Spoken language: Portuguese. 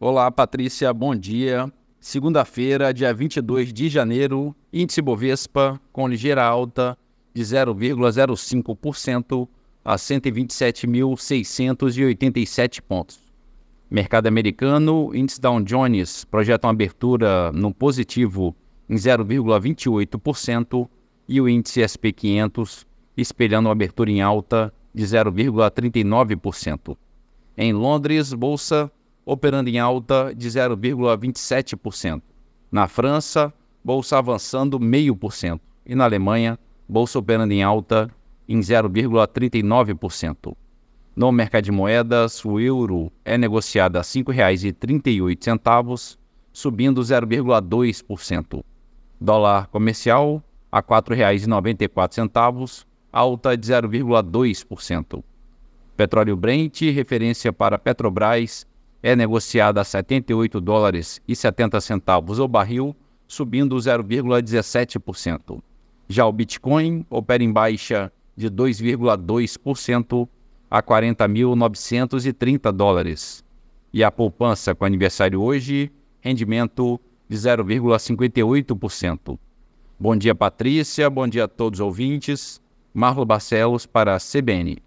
Olá, Patrícia, bom dia. Segunda-feira, dia 22 de janeiro, índice Bovespa com ligeira alta de 0,05% a 127.687 pontos. Mercado americano, índice Dow Jones projeta uma abertura no positivo em 0,28% e o índice SP 500 espelhando uma abertura em alta de 0,39%. Em Londres, bolsa operando em alta de 0,27%. Na França, bolsa avançando 0,5%. E na Alemanha, bolsa operando em alta em 0,39%. No mercado de moedas, o euro é negociado a R$ 5,38, subindo 0,2%. Dólar comercial a R$ 4,94, alta de 0,2%. Petróleo Brent, referência para Petrobras, é negociada a 78 dólares e 70 centavos o barril, subindo 0,17%. Já o Bitcoin opera em baixa de 2,2% a 40.930 dólares. E a poupança com aniversário hoje, rendimento de 0,58%. Bom dia, Patrícia. Bom dia a todos os ouvintes. Marlo Barcelos para a CBN.